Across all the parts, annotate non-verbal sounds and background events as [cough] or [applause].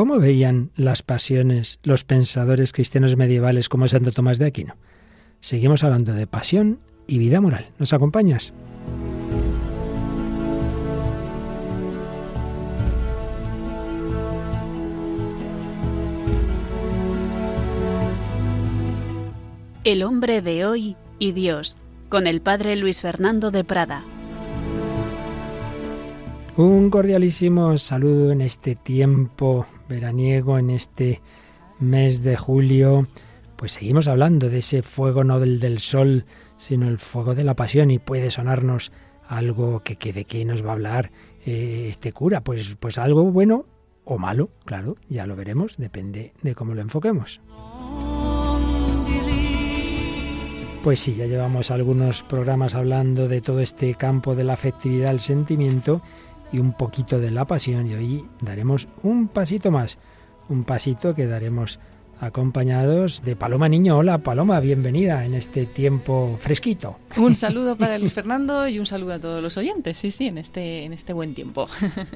¿Cómo veían las pasiones los pensadores cristianos medievales como Santo Tomás de Aquino? Seguimos hablando de pasión y vida moral. ¿Nos acompañas? El hombre de hoy y Dios, con el padre Luis Fernando de Prada. Un cordialísimo saludo en este tiempo veraniego, en este mes de julio. Pues seguimos hablando de ese fuego no del, del sol, sino el fuego de la pasión y puede sonarnos algo que, que de qué nos va a hablar eh, este cura. Pues, pues algo bueno o malo, claro, ya lo veremos, depende de cómo lo enfoquemos. Pues sí, ya llevamos algunos programas hablando de todo este campo de la afectividad, el sentimiento y un poquito de la pasión y hoy daremos un pasito más, un pasito que daremos acompañados de Paloma Niño. Hola Paloma, bienvenida en este tiempo fresquito. Un [laughs] saludo para Luis Fernando y un saludo a todos los oyentes, sí, sí, en este, en este buen tiempo.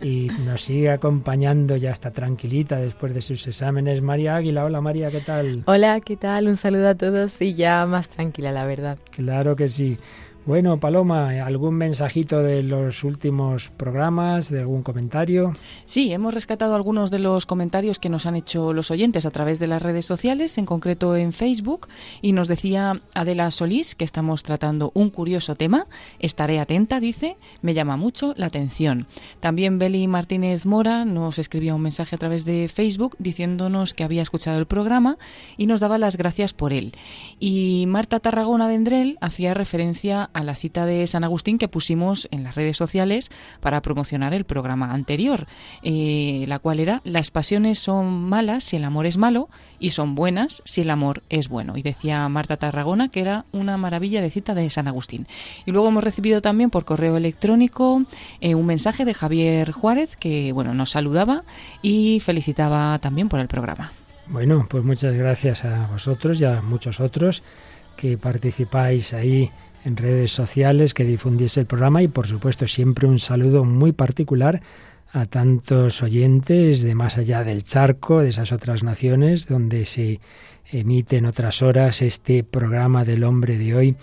Y nos sigue acompañando, ya está tranquilita después de sus exámenes, María Águila. Hola María, ¿qué tal? Hola, ¿qué tal? Un saludo a todos y ya más tranquila, la verdad. Claro que sí. Bueno, Paloma, ¿algún mensajito de los últimos programas, de algún comentario? Sí, hemos rescatado algunos de los comentarios que nos han hecho los oyentes a través de las redes sociales, en concreto en Facebook, y nos decía Adela Solís que estamos tratando un curioso tema. Estaré atenta, dice, me llama mucho la atención. También Beli Martínez Mora nos escribía un mensaje a través de Facebook diciéndonos que había escuchado el programa y nos daba las gracias por él. Y Marta Tarragona Vendrell hacía referencia a la cita de San Agustín que pusimos en las redes sociales para promocionar el programa anterior, eh, la cual era las pasiones son malas si el amor es malo y son buenas si el amor es bueno. Y decía Marta Tarragona que era una maravilla de cita de San Agustín. Y luego hemos recibido también por correo electrónico eh, un mensaje de Javier Juárez que bueno nos saludaba y felicitaba también por el programa. Bueno, pues muchas gracias a vosotros y a muchos otros que participáis ahí en redes sociales, que difundiese el programa y por supuesto siempre un saludo muy particular a tantos oyentes de más allá del charco, de esas otras naciones donde se emite en otras horas este programa del hombre de hoy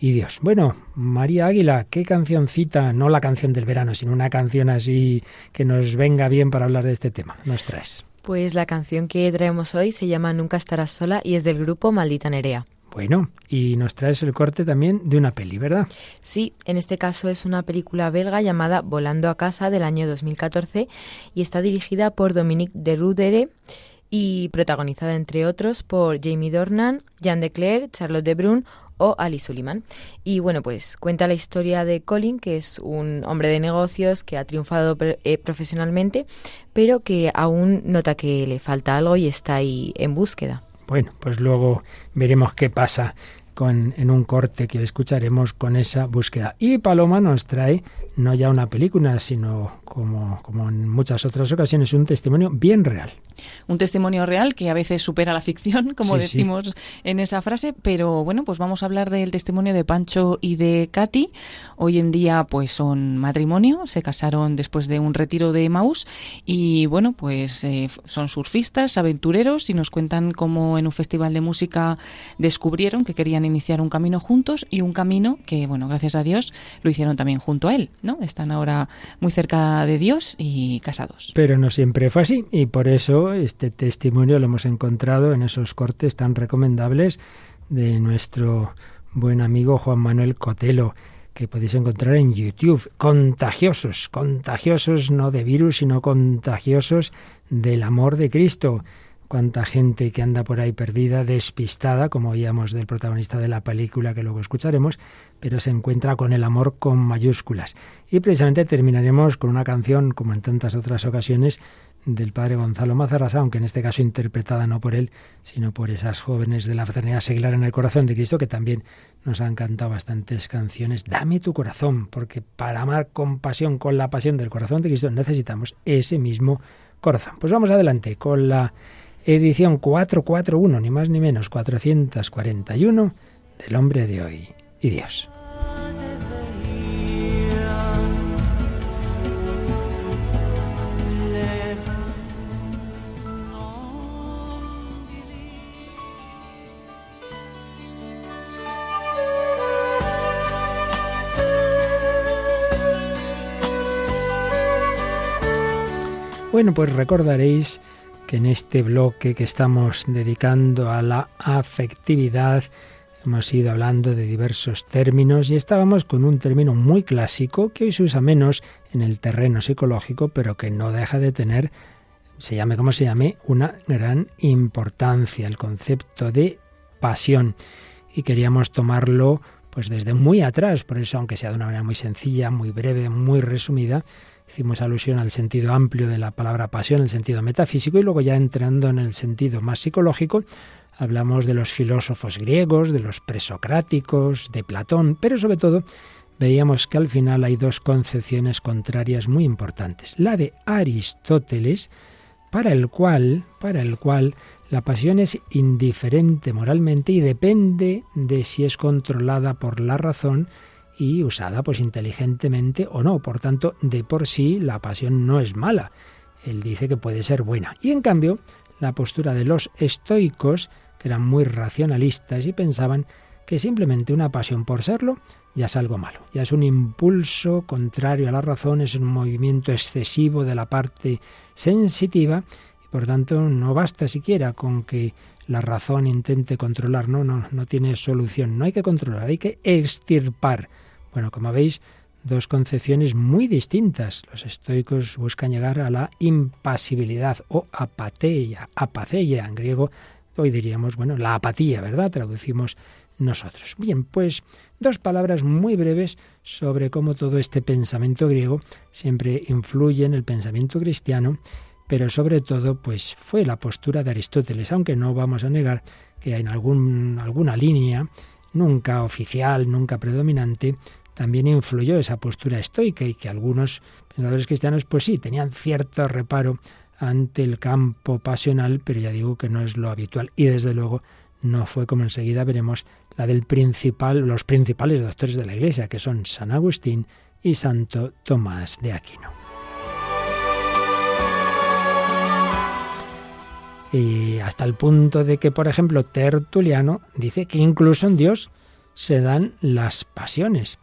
y Dios. Bueno, María Águila, ¿qué cancioncita, no la canción del verano, sino una canción así que nos venga bien para hablar de este tema, nos traes? Pues la canción que traemos hoy se llama Nunca estarás sola y es del grupo Maldita Nerea. Bueno, y nos traes el corte también de una peli, ¿verdad? Sí, en este caso es una película belga llamada Volando a casa del año 2014 y está dirigida por Dominique de Rudere y protagonizada entre otros por Jamie Dornan, Jean Declerc, Charlotte de Brun o Ali Suleiman. Y bueno, pues cuenta la historia de Colin, que es un hombre de negocios que ha triunfado eh, profesionalmente, pero que aún nota que le falta algo y está ahí en búsqueda. Bueno, pues luego veremos qué pasa con, en un corte que escucharemos con esa búsqueda. Y Paloma nos trae no ya una película, sino como, como en muchas otras ocasiones, un testimonio bien real. Un testimonio real que a veces supera la ficción, [laughs] como decimos en esa frase, pero bueno, pues vamos a hablar del testimonio de Pancho y de Katy. Hoy en día pues son matrimonio, se casaron después de un retiro de Maús y bueno, pues eh, son surfistas, aventureros y nos cuentan cómo en un festival de música descubrieron que querían iniciar un camino juntos y un camino que, bueno, gracias a Dios lo hicieron también junto a él, ¿no? Están ahora muy cerca de Dios y casados. Pero no siempre fue así y por eso este testimonio lo hemos encontrado en esos cortes tan recomendables de nuestro buen amigo Juan Manuel Cotelo que podéis encontrar en YouTube. Contagiosos, contagiosos no de virus, sino contagiosos del amor de Cristo cuánta gente que anda por ahí perdida, despistada, como oíamos del protagonista de la película que luego escucharemos, pero se encuentra con el amor con mayúsculas. Y precisamente terminaremos con una canción, como en tantas otras ocasiones, del padre Gonzalo Mazarrasa, aunque en este caso interpretada no por él, sino por esas jóvenes de la fraternidad seglar en el corazón de Cristo, que también nos han cantado bastantes canciones. Dame tu corazón, porque para amar con pasión, con la pasión del corazón de Cristo, necesitamos ese mismo corazón. Pues vamos adelante con la edición 441, ni más ni menos, 441 del hombre de hoy y Dios. Bueno, pues recordaréis que en este bloque que estamos dedicando a la afectividad hemos ido hablando de diversos términos y estábamos con un término muy clásico que hoy se usa menos en el terreno psicológico, pero que no deja de tener, se llame como se llame, una gran importancia, el concepto de pasión. Y queríamos tomarlo pues desde muy atrás, por eso aunque sea de una manera muy sencilla, muy breve, muy resumida, hicimos alusión al sentido amplio de la palabra pasión, el sentido metafísico, y luego ya entrando en el sentido más psicológico, hablamos de los filósofos griegos, de los presocráticos, de Platón, pero sobre todo veíamos que al final hay dos concepciones contrarias muy importantes. La de Aristóteles, para el cual, para el cual la pasión es indiferente moralmente y depende de si es controlada por la razón y usada pues inteligentemente o no. Por tanto, de por sí la pasión no es mala. Él dice que puede ser buena. Y en cambio, la postura de los estoicos, que eran muy racionalistas y pensaban que simplemente una pasión por serlo ya es algo malo, ya es un impulso contrario a la razón, es un movimiento excesivo de la parte sensitiva y por tanto no basta siquiera con que la razón intente controlar, no, no, no tiene solución, no hay que controlar, hay que extirpar bueno, como veis, dos concepciones muy distintas. Los estoicos buscan llegar a la impasibilidad o apateia, apaceia en griego, hoy diríamos, bueno, la apatía, ¿verdad? Traducimos nosotros. Bien, pues dos palabras muy breves sobre cómo todo este pensamiento griego siempre influye en el pensamiento cristiano, pero sobre todo, pues fue la postura de Aristóteles, aunque no vamos a negar que en algún, alguna línea, nunca oficial, nunca predominante, también influyó esa postura estoica y que algunos pensadores cristianos, pues sí, tenían cierto reparo ante el campo pasional, pero ya digo que no es lo habitual. Y desde luego no fue como enseguida veremos la del principal, los principales doctores de la Iglesia, que son San Agustín y Santo Tomás de Aquino. Y hasta el punto de que, por ejemplo, Tertuliano dice que incluso en Dios se dan las pasiones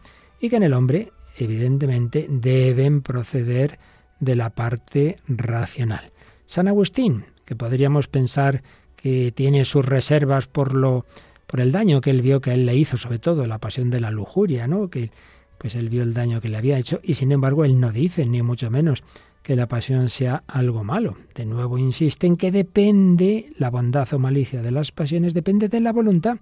y que en el hombre, evidentemente, deben proceder de la parte racional. San Agustín, que podríamos pensar que tiene sus reservas por lo por el daño que él vio que él le hizo, sobre todo la pasión de la lujuria, ¿no? Que pues él vio el daño que le había hecho y sin embargo él no dice ni mucho menos que la pasión sea algo malo. De nuevo insiste en que depende la bondad o malicia de las pasiones depende de la voluntad.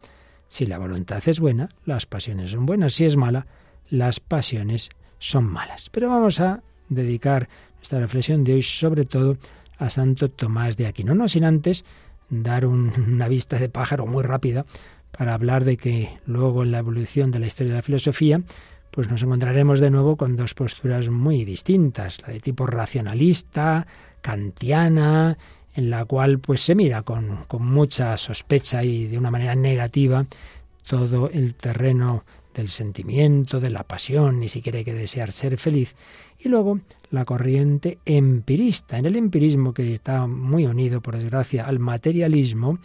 Si la voluntad es buena, las pasiones son buenas. Si es mala, las pasiones son malas. Pero vamos a dedicar esta reflexión de hoy sobre todo a Santo Tomás de Aquino, no sin antes dar [laughs] una vista de pájaro muy rápida para hablar de que luego en la evolución de la historia de la filosofía pues nos encontraremos de nuevo con dos posturas muy distintas, la de tipo racionalista, kantiana, en la cual pues se mira con, con mucha sospecha y de una manera negativa todo el terreno del sentimiento, de la pasión, ni siquiera hay que desear ser feliz. Y luego la corriente empirista. En el empirismo, que está muy unido, por desgracia, al materialismo,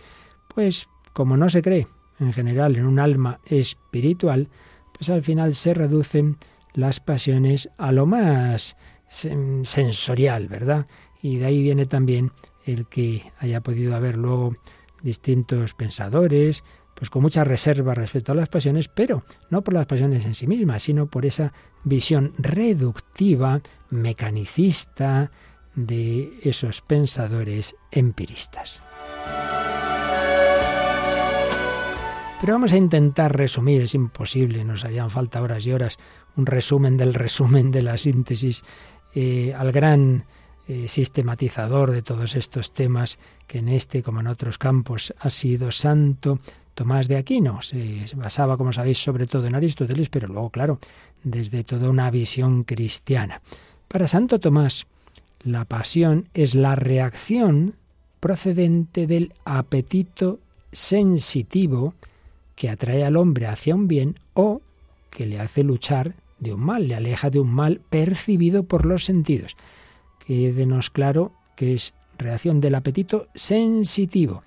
pues como no se cree en general en un alma espiritual, pues al final se reducen las pasiones a lo más sensorial, ¿verdad? Y de ahí viene también el que haya podido haber luego distintos pensadores, pues con mucha reserva respecto a las pasiones, pero no por las pasiones en sí mismas, sino por esa visión reductiva, mecanicista de esos pensadores empiristas. Pero vamos a intentar resumir, es imposible, nos harían falta horas y horas, un resumen del resumen de la síntesis eh, al gran eh, sistematizador de todos estos temas que en este como en otros campos ha sido santo Tomás de Aquino. Se basaba, como sabéis, sobre todo en Aristóteles, pero luego, claro, desde toda una visión cristiana. Para Santo Tomás, la pasión es la reacción procedente del apetito sensitivo que atrae al hombre hacia un bien o que le hace luchar de un mal, le aleja de un mal percibido por los sentidos. Quédenos claro que es reacción del apetito sensitivo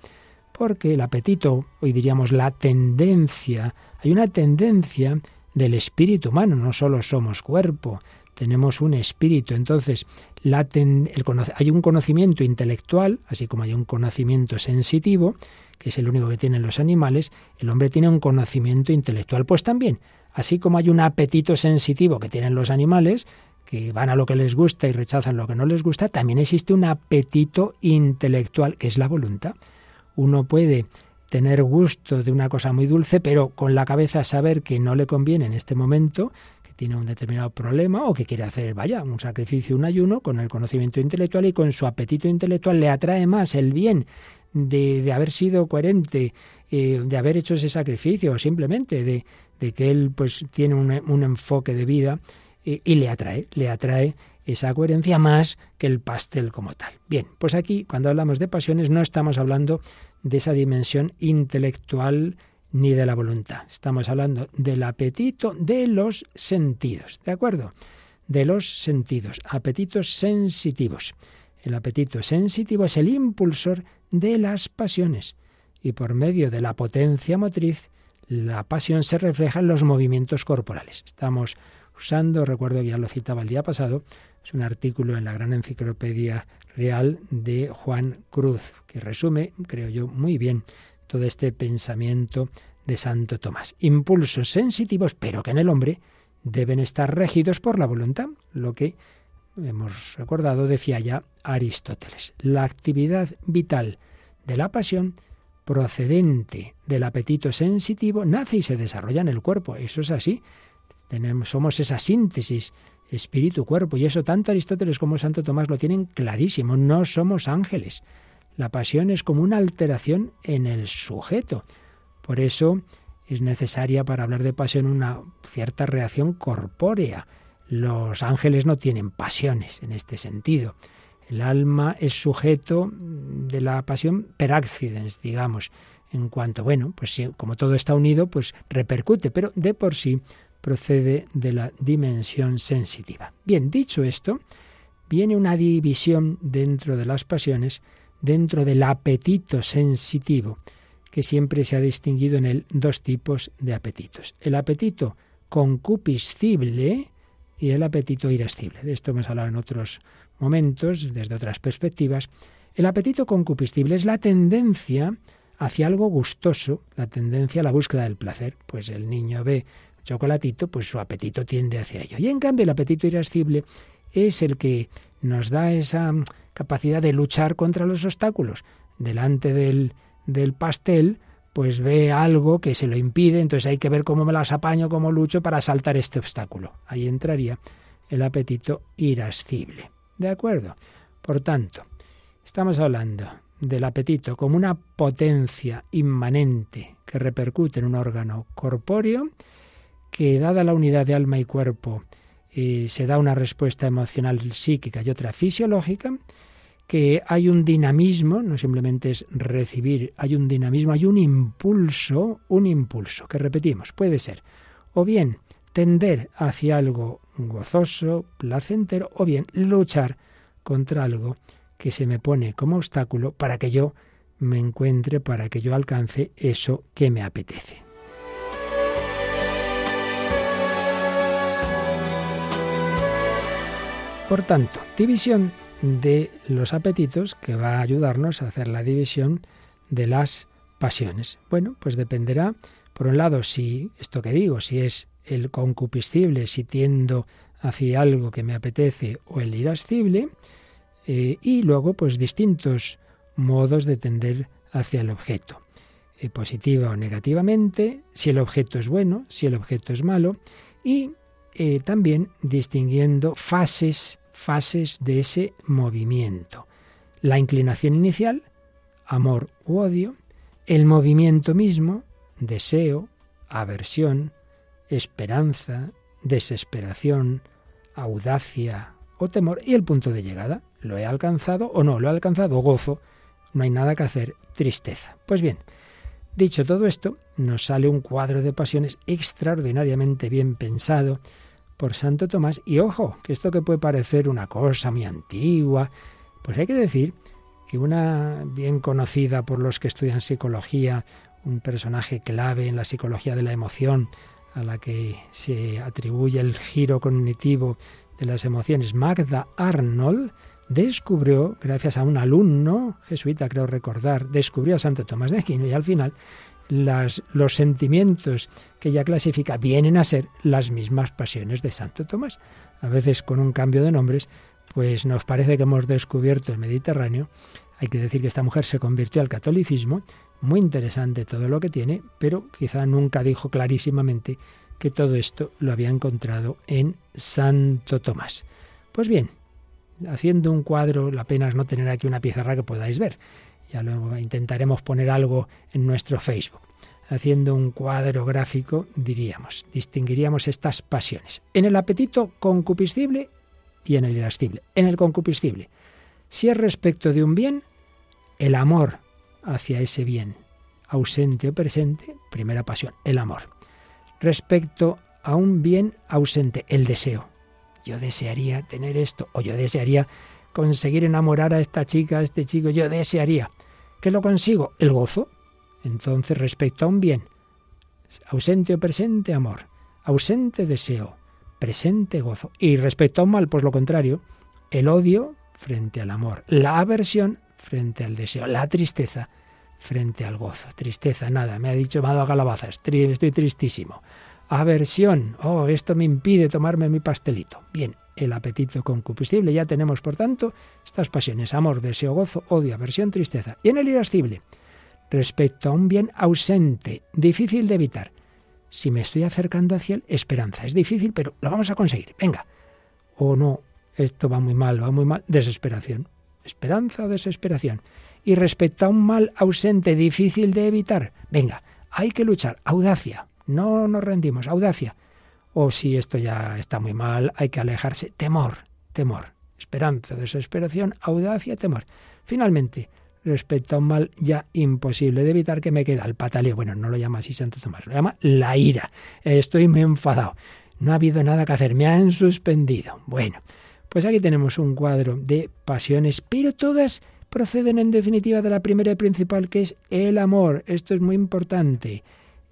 porque el apetito, hoy diríamos la tendencia, hay una tendencia del espíritu humano, no solo somos cuerpo, tenemos un espíritu. Entonces, hay un conocimiento intelectual, así como hay un conocimiento sensitivo, que es el único que tienen los animales, el hombre tiene un conocimiento intelectual. Pues también, así como hay un apetito sensitivo que tienen los animales, que van a lo que les gusta y rechazan lo que no les gusta, también existe un apetito intelectual, que es la voluntad. Uno puede tener gusto de una cosa muy dulce, pero con la cabeza saber que no le conviene en este momento, que tiene un determinado problema o que quiere hacer, vaya, un sacrificio, un ayuno, con el conocimiento intelectual y con su apetito intelectual le atrae más el bien de, de haber sido coherente, eh, de haber hecho ese sacrificio, simplemente de, de que él pues tiene un, un enfoque de vida y le atrae, le atrae esa coherencia más que el pastel como tal. Bien, pues aquí cuando hablamos de pasiones no estamos hablando de esa dimensión intelectual ni de la voluntad. Estamos hablando del apetito de los sentidos, ¿de acuerdo? De los sentidos, apetitos sensitivos. El apetito sensitivo es el impulsor de las pasiones y por medio de la potencia motriz la pasión se refleja en los movimientos corporales. Estamos usando, recuerdo que ya lo citaba el día pasado, es un artículo en la gran enciclopedia real de Juan Cruz, que resume, creo yo, muy bien todo este pensamiento de Santo Tomás. Impulsos sensitivos, pero que en el hombre deben estar regidos por la voluntad, lo que hemos recordado decía ya Aristóteles. La actividad vital de la pasión procedente del apetito sensitivo nace y se desarrolla en el cuerpo. Eso es así. Tenemos, somos esa síntesis espíritu, cuerpo, y eso tanto Aristóteles como Santo Tomás lo tienen clarísimo. No somos ángeles. La pasión es como una alteración en el sujeto. Por eso es necesaria para hablar de pasión una cierta reacción corpórea. Los ángeles no tienen pasiones en este sentido. El alma es sujeto de la pasión per accidens, digamos, en cuanto, bueno, pues como todo está unido, pues repercute, pero de por sí procede de la dimensión sensitiva. Bien, dicho esto, viene una división dentro de las pasiones, dentro del apetito sensitivo, que siempre se ha distinguido en dos tipos de apetitos. El apetito concupiscible y el apetito irascible. De esto hemos hablado en otros momentos, desde otras perspectivas. El apetito concupiscible es la tendencia hacia algo gustoso, la tendencia a la búsqueda del placer. Pues el niño ve chocolatito, pues su apetito tiende hacia ello. Y en cambio el apetito irascible es el que nos da esa capacidad de luchar contra los obstáculos. Delante del, del pastel, pues ve algo que se lo impide, entonces hay que ver cómo me las apaño, cómo lucho para saltar este obstáculo. Ahí entraría el apetito irascible. ¿De acuerdo? Por tanto, estamos hablando del apetito como una potencia inmanente que repercute en un órgano corpóreo que dada la unidad de alma y cuerpo eh, se da una respuesta emocional psíquica y otra fisiológica, que hay un dinamismo, no simplemente es recibir, hay un dinamismo, hay un impulso, un impulso, que repetimos, puede ser o bien tender hacia algo gozoso, placentero, o bien luchar contra algo que se me pone como obstáculo para que yo me encuentre, para que yo alcance eso que me apetece. Por tanto, división de los apetitos que va a ayudarnos a hacer la división de las pasiones. Bueno, pues dependerá, por un lado, si esto que digo, si es el concupiscible, si tiendo hacia algo que me apetece o el irascible, eh, y luego, pues distintos modos de tender hacia el objeto, eh, positiva o negativamente, si el objeto es bueno, si el objeto es malo, y eh, también distinguiendo fases fases de ese movimiento. La inclinación inicial, amor u odio, el movimiento mismo, deseo, aversión, esperanza, desesperación, audacia o temor y el punto de llegada. ¿Lo he alcanzado o no? ¿Lo he alcanzado? Gozo. No hay nada que hacer. Tristeza. Pues bien, dicho todo esto, nos sale un cuadro de pasiones extraordinariamente bien pensado, por Santo Tomás. Y ojo, que esto que puede parecer una cosa muy antigua, pues hay que decir que una bien conocida por los que estudian psicología, un personaje clave en la psicología de la emoción, a la que se atribuye el giro cognitivo de las emociones, Magda Arnold, descubrió, gracias a un alumno jesuita, creo recordar, descubrió a Santo Tomás de Aquino y al final los sentimientos que ella clasifica vienen a ser las mismas pasiones de Santo Tomás. A veces con un cambio de nombres, pues nos parece que hemos descubierto el Mediterráneo. Hay que decir que esta mujer se convirtió al catolicismo, muy interesante todo lo que tiene, pero quizá nunca dijo clarísimamente que todo esto lo había encontrado en Santo Tomás. Pues bien, haciendo un cuadro, la pena es no tener aquí una pizarra que podáis ver. Ya luego intentaremos poner algo en nuestro Facebook. Haciendo un cuadro gráfico, diríamos, distinguiríamos estas pasiones. En el apetito concupiscible y en el irascible. En el concupiscible, si es respecto de un bien, el amor hacia ese bien, ausente o presente, primera pasión, el amor. Respecto a un bien ausente, el deseo. Yo desearía tener esto, o yo desearía conseguir enamorar a esta chica, a este chico, yo desearía. ¿Qué lo consigo? El gozo. Entonces, respecto a un bien, ausente o presente, amor. Ausente, deseo. Presente, gozo. Y respecto a un mal, pues lo contrario, el odio frente al amor. La aversión frente al deseo. La tristeza frente al gozo. Tristeza, nada. Me ha dicho, me ha dado calabazas. Estoy tristísimo. Aversión. Oh, esto me impide tomarme mi pastelito. Bien, el apetito concupiscible. Ya tenemos, por tanto, estas pasiones, amor, deseo, gozo, odio, aversión, tristeza. Y en el irascible, respecto a un bien ausente, difícil de evitar. Si me estoy acercando hacia él, esperanza. Es difícil, pero lo vamos a conseguir. Venga. O no, esto va muy mal, va muy mal. Desesperación. Esperanza o desesperación. Y respecto a un mal ausente, difícil de evitar. Venga, hay que luchar. Audacia. No nos rendimos. Audacia o si esto ya está muy mal, hay que alejarse. Temor, temor, esperanza, desesperación, audacia, temor. Finalmente, respecto a un mal ya imposible de evitar que me queda el pataleo. Bueno, no lo llama así Santo Tomás, lo llama la ira. Estoy muy enfadado. No ha habido nada que hacer, me han suspendido. Bueno, pues aquí tenemos un cuadro de pasiones, pero todas proceden en definitiva de la primera y principal, que es el amor. Esto es muy importante.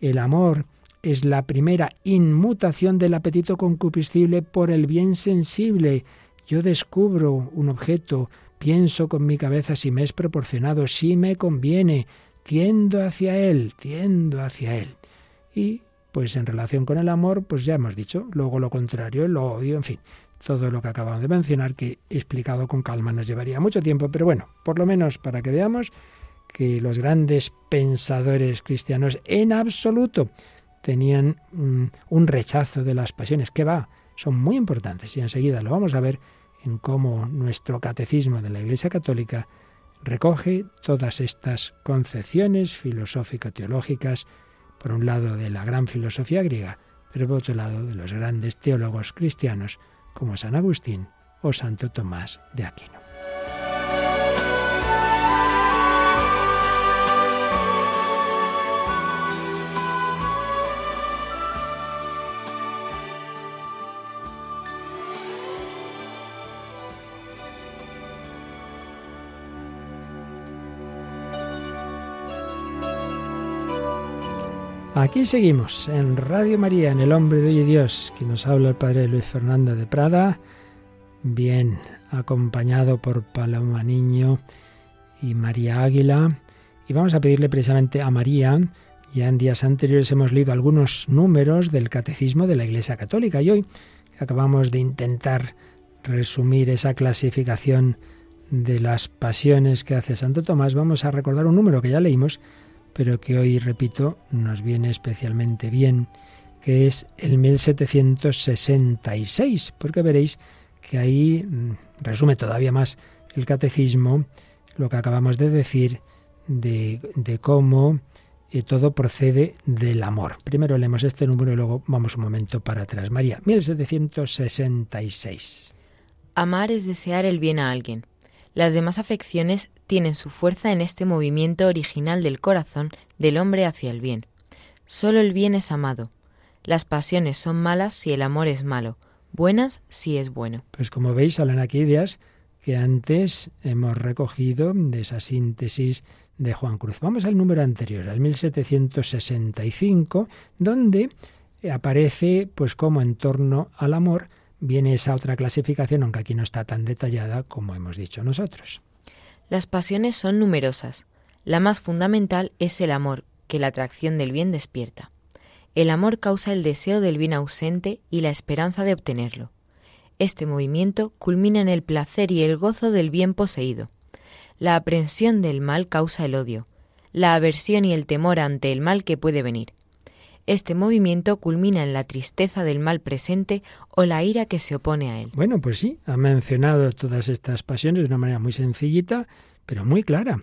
El amor es la primera inmutación del apetito concupiscible por el bien sensible. Yo descubro un objeto, pienso con mi cabeza si me es proporcionado, si me conviene, tiendo hacia él, tiendo hacia él. Y pues en relación con el amor, pues ya hemos dicho, luego lo contrario, el odio, en fin, todo lo que acabamos de mencionar, que explicado con calma nos llevaría mucho tiempo, pero bueno, por lo menos para que veamos que los grandes pensadores cristianos en absoluto tenían mm, un rechazo de las pasiones. ¿Qué va? Son muy importantes y enseguida lo vamos a ver en cómo nuestro catecismo de la Iglesia Católica recoge todas estas concepciones filosófico-teológicas, por un lado de la gran filosofía griega, pero por otro lado de los grandes teólogos cristianos como San Agustín o Santo Tomás de Aquino. Aquí seguimos en Radio María, en El Hombre de Dios, que nos habla el Padre Luis Fernando de Prada, bien acompañado por Paloma Niño y María Águila. Y vamos a pedirle precisamente a María, ya en días anteriores hemos leído algunos números del Catecismo de la Iglesia Católica y hoy acabamos de intentar resumir esa clasificación de las pasiones que hace Santo Tomás, vamos a recordar un número que ya leímos, pero que hoy, repito, nos viene especialmente bien, que es el 1766, porque veréis que ahí mm, resume todavía más el catecismo, lo que acabamos de decir, de, cómo eh, todo procede del amor. Primero leemos este número y luego vamos un momento para atrás. María, 1766. Amar es desear el bien a alguien. Las demás afecciones tienen su fuerza en este movimiento original del corazón del hombre hacia el bien. Solo el bien es amado. Las pasiones son malas si el amor es malo, buenas si es bueno. Pues como veis, salen aquí ideas que antes hemos recogido de esa síntesis de Juan Cruz. Vamos al número anterior, al 1765, donde aparece pues como en torno al amor viene esa otra clasificación, aunque aquí no está tan detallada como hemos dicho nosotros. Las pasiones son numerosas. La más fundamental es el amor, que la atracción del bien despierta. El amor causa el deseo del bien ausente y la esperanza de obtenerlo. Este movimiento culmina en el placer y el gozo del bien poseído. La aprensión del mal causa el odio, la aversión y el temor ante el mal que puede venir. Este movimiento culmina en la tristeza del mal presente o la ira que se opone a él. Bueno, pues sí, ha mencionado todas estas pasiones de una manera muy sencillita, pero muy clara.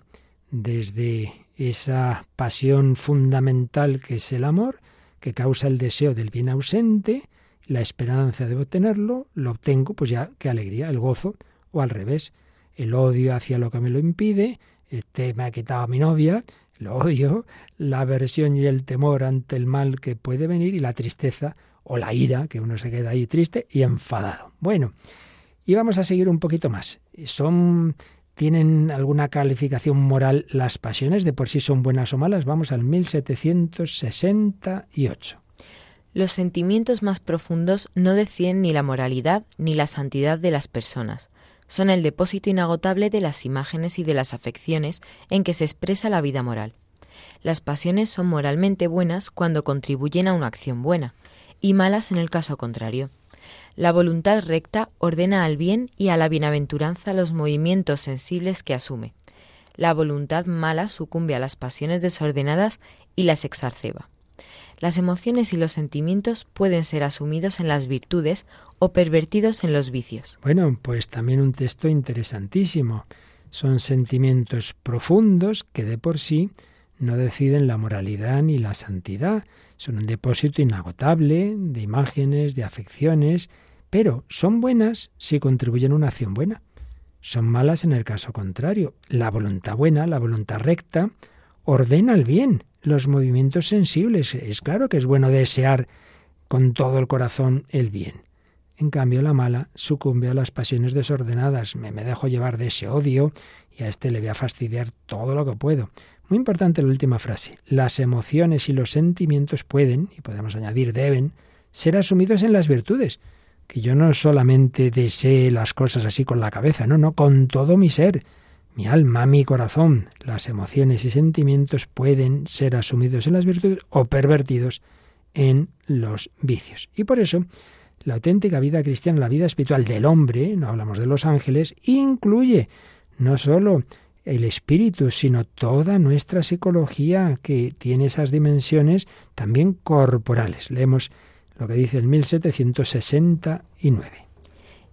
Desde esa pasión fundamental que es el amor, que causa el deseo del bien ausente, la esperanza de obtenerlo, lo obtengo, pues ya qué alegría, el gozo, o al revés, el odio hacia lo que me lo impide, este me ha quitado a mi novia, lo odio, la aversión y el temor ante el mal que puede venir y la tristeza o la ira, que uno se queda ahí triste y enfadado. Bueno, y vamos a seguir un poquito más. Son ¿Tienen alguna calificación moral las pasiones? ¿De por sí son buenas o malas? Vamos al 1768. Los sentimientos más profundos no deciden ni la moralidad ni la santidad de las personas. Son el depósito inagotable de las imágenes y de las afecciones en que se expresa la vida moral. Las pasiones son moralmente buenas cuando contribuyen a una acción buena, y malas en el caso contrario. La voluntad recta ordena al bien y a la bienaventuranza los movimientos sensibles que asume. La voluntad mala sucumbe a las pasiones desordenadas y las exarceba. Las emociones y los sentimientos pueden ser asumidos en las virtudes o pervertidos en los vicios. Bueno, pues también un texto interesantísimo. Son sentimientos profundos que de por sí no deciden la moralidad ni la santidad. Son un depósito inagotable de imágenes, de afecciones, pero son buenas si contribuyen a una acción buena. Son malas en el caso contrario. La voluntad buena, la voluntad recta, ordena el bien, los movimientos sensibles. Es claro que es bueno desear con todo el corazón el bien. En cambio, la mala sucumbe a las pasiones desordenadas. Me, me dejo llevar de ese odio y a este le voy a fastidiar todo lo que puedo. Muy importante la última frase. Las emociones y los sentimientos pueden, y podemos añadir deben, ser asumidos en las virtudes que yo no solamente desee las cosas así con la cabeza, no, no, con todo mi ser, mi alma, mi corazón, las emociones y sentimientos pueden ser asumidos en las virtudes o pervertidos en los vicios. Y por eso, la auténtica vida cristiana, la vida espiritual del hombre, no hablamos de los ángeles, incluye no solo el espíritu, sino toda nuestra psicología que tiene esas dimensiones también corporales. Leemos lo que dice el 1769.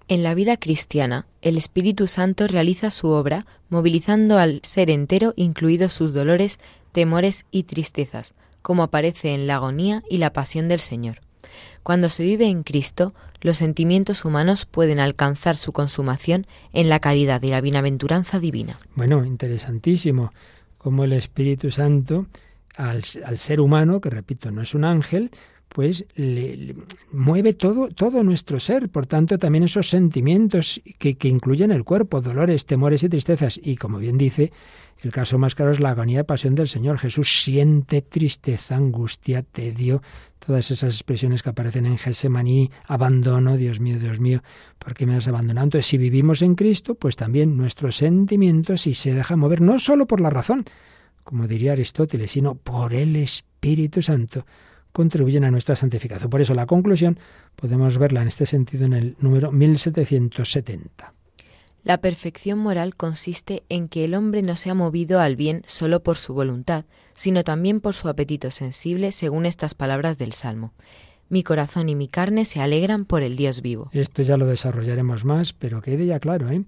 En la vida cristiana, el Espíritu Santo realiza su obra movilizando al ser entero, incluidos sus dolores, temores y tristezas, como aparece en la agonía y la pasión del Señor. Cuando se vive en Cristo, los sentimientos humanos pueden alcanzar su consumación en la caridad y la bienaventuranza divina. Bueno, interesantísimo, como el Espíritu Santo al, ser humano, que repito, no es un ángel, pues le, mueve todo, todo nuestro ser. Por tanto, también esos sentimientos que, que, incluyen el cuerpo, dolores, temores y tristezas. Y como bien dice, el caso más claro es la agonía de pasión del Señor. Jesús siente tristeza, angustia, tedio, todas esas expresiones que aparecen en Gesemaní, abandono, Dios mío, Dios mío, ¿por qué me has abandonado? Entonces, si vivimos en Cristo, pues también nuestros sentimientos, si se deja mover, no solo por la razón, como diría Aristóteles, sino por el Espíritu Santo, contribuyen a nuestra santificación. Por eso la conclusión podemos verla en este sentido en el número 1770. La perfección moral consiste en que el hombre no sea movido al bien solo por su voluntad, sino también por su apetito sensible, según estas palabras del Salmo. Mi corazón y mi carne se alegran por el Dios vivo. Esto ya lo desarrollaremos más, pero quede ya claro, ¿eh?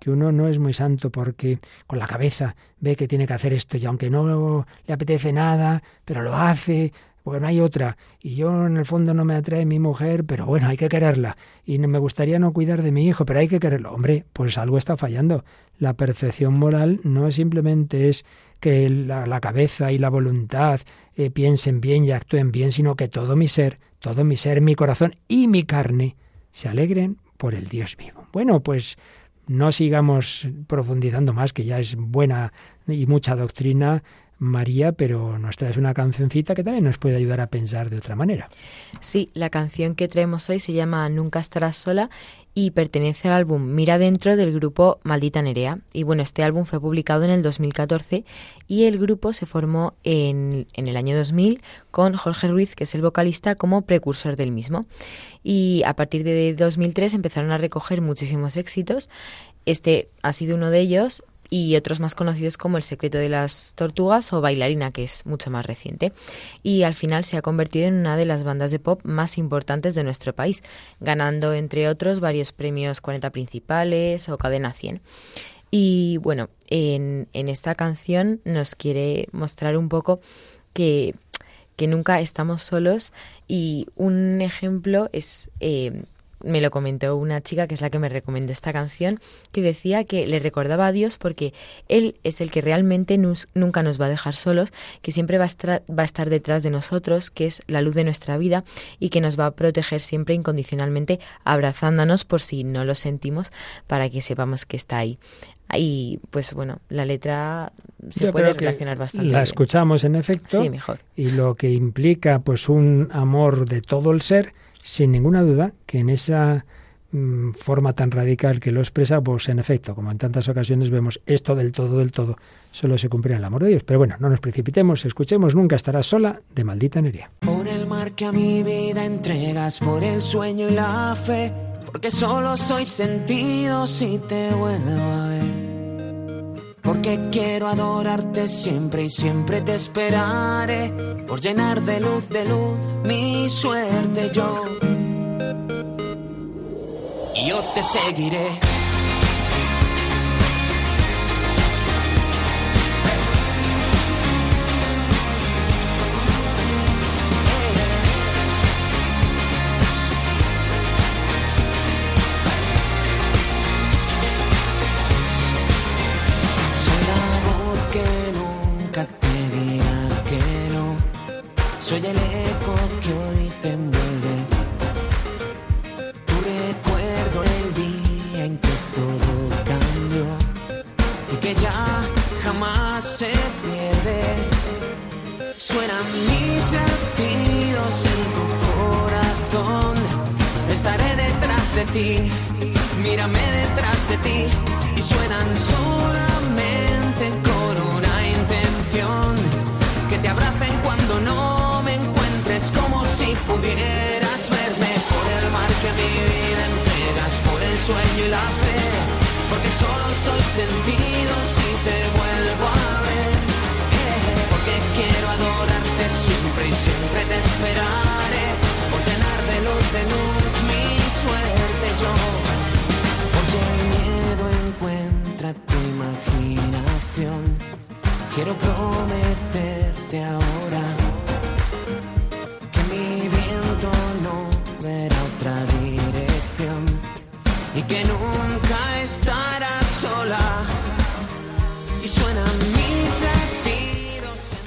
que uno no es muy santo porque con la cabeza ve que tiene que hacer esto y aunque no le apetece nada, pero lo hace, porque no hay otra. Y yo en el fondo no me atrae mi mujer, pero bueno, hay que quererla. Y me gustaría no cuidar de mi hijo, pero hay que quererlo. Hombre, pues algo está fallando. La perfección moral no simplemente es que la, cabeza y la voluntad eh, piensen bien y actúen bien, sino que todo mi ser, todo mi ser, mi corazón y mi carne se alegren por el Dios vivo. Bueno, pues no sigamos profundizando más, que ya es buena y mucha doctrina María, pero nos traes una cancioncita que también nos puede ayudar a pensar de otra manera. Sí, la canción que traemos hoy se llama Nunca estarás sola y pertenece al álbum Mira Dentro del grupo Maldita Nerea. Y bueno, este álbum fue publicado en el 2014 y el grupo se formó en, en el año 2000 con Jorge Ruiz, que es el vocalista, como precursor del mismo. Y a partir de 2003 empezaron a recoger muchísimos éxitos. Este ha sido uno de ellos y otros más conocidos como El secreto de las tortugas o Bailarina, que es mucho más reciente. Y al final se ha convertido en una de las bandas de pop más importantes de nuestro país, ganando entre otros varios premios 40 principales o Cadena 100. Y bueno, en, en esta canción nos quiere mostrar un poco que, que nunca estamos solos y un ejemplo es eh, me lo comentó una chica que es la que me recomendó esta canción, que decía que le recordaba a Dios porque Él es el que realmente nunca nos va a dejar solos, que siempre va a, va a estar detrás de nosotros, que es la luz de nuestra vida y que nos va a proteger siempre incondicionalmente, abrazándonos por si no lo sentimos, para que sepamos que está ahí. Y pues bueno, la letra se puede relacionar bastante. La escuchamos en efecto. Sí, mejor. Y lo que implica pues un amor de todo el ser sin ninguna duda que en esa mm, forma tan radical que lo expresa, pues en efecto, como en tantas ocasiones vemos esto del todo, del todo, solo se cumple en el amor de Dios. Pero bueno, no nos precipitemos, escuchemos Nunca estarás sola de Maldita Nerea. Por el mar que a mi vida entregas, por el sueño y la fe, porque solo soy sentido te vuelvo a ver. Porque quiero adorarte siempre y siempre te esperaré. Por llenar de luz, de luz mi suerte yo. Y yo te seguiré.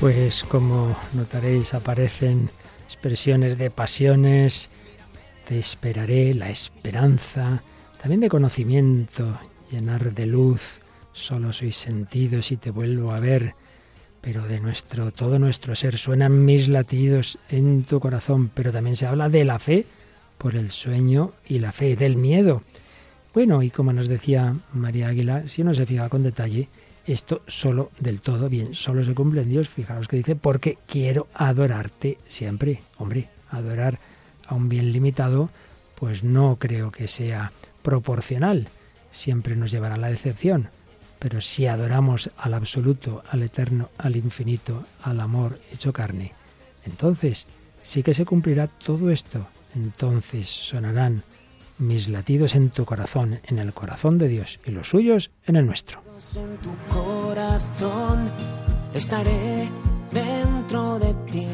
Pues como notaréis aparecen expresiones de pasiones, te esperaré, la esperanza, también de conocimiento, llenar de luz, solo soy sentido si te vuelvo a ver, pero de nuestro todo nuestro ser suenan mis latidos en tu corazón, pero también se habla de la fe por el sueño y la fe, del miedo. Bueno, y como nos decía María Águila, si uno se fija con detalle, esto solo del todo bien, solo se cumple en Dios. Fijaos que dice, porque quiero adorarte siempre. Hombre, adorar a un bien limitado, pues no creo que sea proporcional. Siempre nos llevará a la decepción. Pero si adoramos al absoluto, al eterno, al infinito, al amor hecho carne, entonces sí que se cumplirá todo esto. Entonces sonarán mis latidos en tu corazón, en el corazón de Dios, y los suyos en el nuestro. En tu corazón estaré dentro de ti.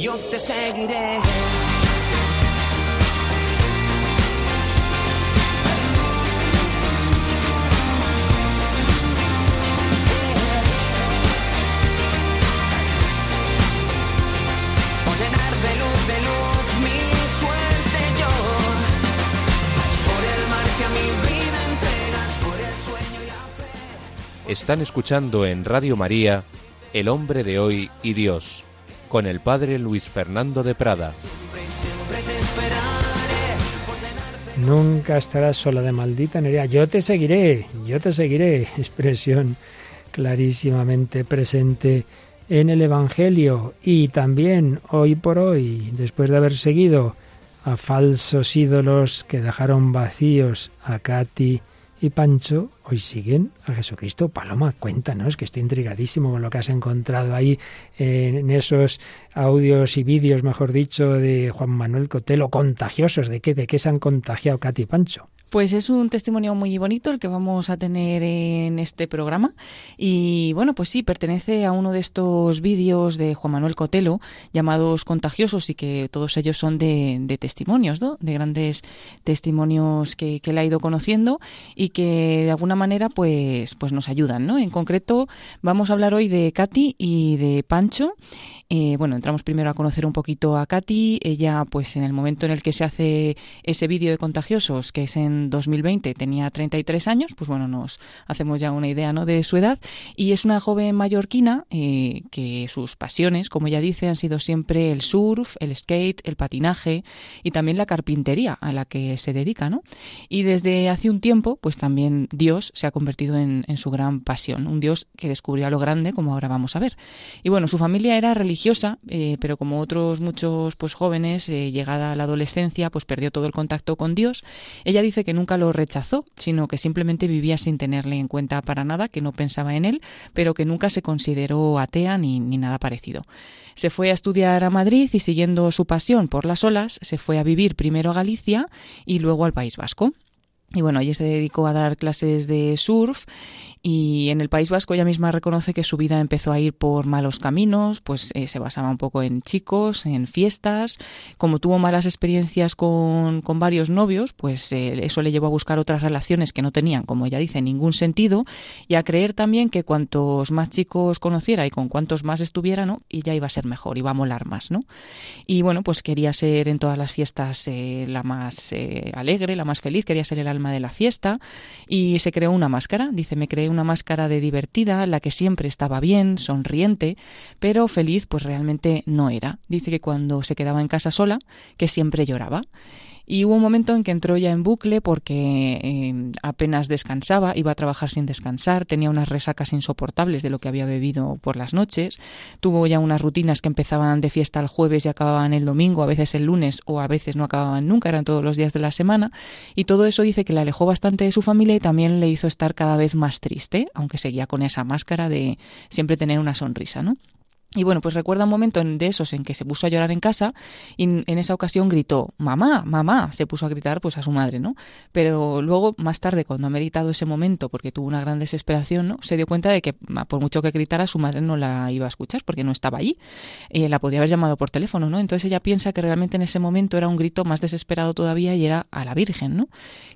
Yo te seguiré. Están escuchando en Radio María El hombre de hoy y Dios, con el padre Luis Fernando de Prada. Nunca estarás sola de maldita Nerea. Yo te seguiré, yo te seguiré. [laughs] Expresión clarísimamente presente en el Evangelio y también hoy por hoy, después de haber seguido a falsos ídolos que dejaron vacíos a Katy y Pancho, hoy siguen a Jesucristo. Paloma, cuéntanos, que estoy intrigadísimo con lo que has encontrado ahí en esos audios y vídeos, mejor dicho, de Juan Manuel Cotelo, contagiosos. ¿De qué, de qué se han contagiado Katy y Pancho? Pues es un testimonio muy bonito el que vamos a tener en este programa. Y bueno, pues sí, pertenece a uno de estos vídeos de Juan Manuel Cotelo llamados Contagiosos y que todos ellos son de, testimonios, ¿no? De grandes testimonios que, que él ha ido conociendo y que de alguna manera pues, pues nos ayudan, ¿no? En concreto vamos a hablar hoy de Katy y de Pancho eh, bueno, entramos primero a conocer un poquito a Katy. Ella, pues en el momento en el que se hace ese vídeo de contagiosos, que es en 2020, tenía 33 años, pues bueno, nos hacemos ya una idea ¿no? de su edad. Y es una joven mallorquina eh, que sus pasiones, como ella dice, han sido siempre el surf, el skate, el patinaje y también la carpintería a la que se dedica, ¿no? Y desde hace un tiempo, pues también Dios se ha convertido en, su gran pasión, un Dios que descubrió a lo grande, como ahora vamos a ver. Y bueno, su familia era religiosa religiosa, eh, pero como otros muchos pues jóvenes, eh, llegada a la adolescencia, pues perdió todo el contacto con Dios. Ella dice que nunca lo rechazó, sino que simplemente vivía sin tenerle en cuenta para nada, que no pensaba en él, pero que nunca se consideró atea ni, ni nada parecido. Se fue a estudiar a Madrid y siguiendo su pasión por las olas, se fue a vivir primero a Galicia y luego al País Vasco. Y bueno, allí se dedicó a dar clases de surf y en el País Vasco ella misma reconoce que su vida empezó a ir por malos caminos, pues eh, se basaba un poco en chicos, en fiestas. Como tuvo malas experiencias con, con varios novios, pues eh, eso le llevó a buscar otras relaciones que no tenían, como ella dice, ningún sentido y a creer también que cuantos más chicos conociera y con cuantos más estuviera, ¿no? Y ya iba a ser mejor, iba a molar más, ¿no? Y bueno, pues quería ser en todas las fiestas eh, la más alegre, la más feliz, quería ser el alma de la fiesta y se creó una máscara. Dice, me creé una máscara de divertida, la que siempre estaba bien, sonriente, pero feliz pues realmente no era. Dice que cuando se quedaba en casa sola, que siempre lloraba. Y hubo un momento en que entró ya en bucle porque eh, apenas descansaba, iba a trabajar sin descansar, tenía unas resacas insoportables de lo que había bebido por las noches, tuvo ya unas rutinas que empezaban de fiesta el jueves y acababan el domingo, a veces el lunes o a veces no acababan nunca, eran todos los días de la semana. Y todo eso dice que le alejó bastante de su familia y también le hizo estar cada vez más triste, aunque seguía con esa máscara de siempre tener una sonrisa, ¿no? Y bueno, pues recuerda un momento de esos en que se puso a llorar en casa y en esa ocasión gritó, mamá, mamá, se puso a gritar pues a su madre, ¿no? Pero luego, más tarde, cuando ha meditado ese momento, porque tuvo una gran desesperación, ¿no? Se dio cuenta de que por mucho que gritara, su madre no la iba a escuchar porque no estaba allí. Eh, la podía haber llamado por teléfono, ¿no? Entonces ella piensa que realmente en ese momento era un grito más desesperado todavía y era a la Virgen, ¿no?